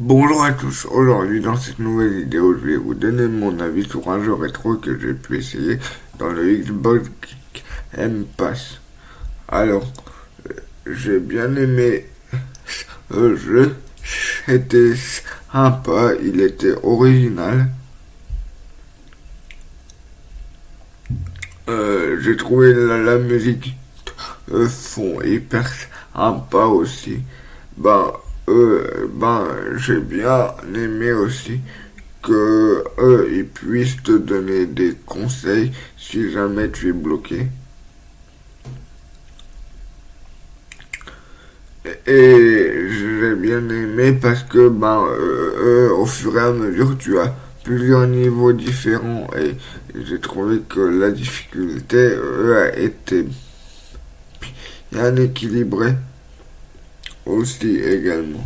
Bonjour à tous, aujourd'hui dans cette nouvelle vidéo je vais vous donner mon avis sur un jeu rétro que j'ai pu essayer dans le Xbox Game Pass. Alors, euh, j'ai bien aimé ce jeu, c'était sympa, il était original. Euh, j'ai trouvé la, musique de fond hyper sympa aussi. Ben, ben, j'ai bien aimé aussi que eux, ils puissent te donner des conseils si jamais tu es bloqué. Et j'ai bien aimé parce que ben euh, au fur et à mesure tu as plusieurs niveaux différents et j'ai trouvé que la difficulté euh, a été bien équilibrée aussi également.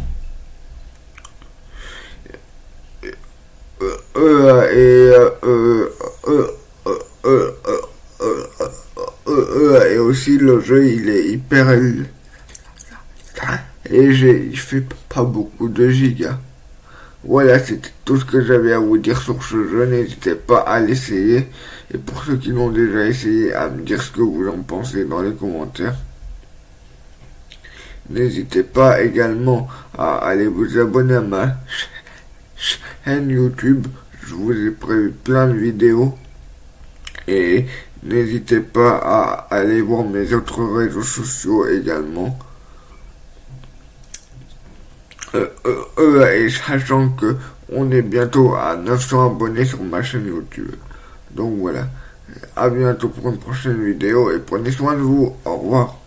Et aussi le jeu il est hyper léger, il fait pas beaucoup de gigas. Voilà, c'était tout ce que j'avais à vous dire sur ce jeu. N'hésitez pas à l'essayer. Et pour ceux qui l'ont déjà essayé, à me dire ce que vous en pensez dans les commentaires. N'hésitez pas également à aller vous abonner à ma chaîne YouTube. Je vous ai prévu plein de vidéos. Et n'hésitez pas à aller voir mes autres réseaux sociaux également. Euh, euh, euh, et sachant que on est bientôt à 900 abonnés sur ma chaîne YouTube. Donc voilà. À bientôt pour une prochaine vidéo et prenez soin de vous. Au revoir.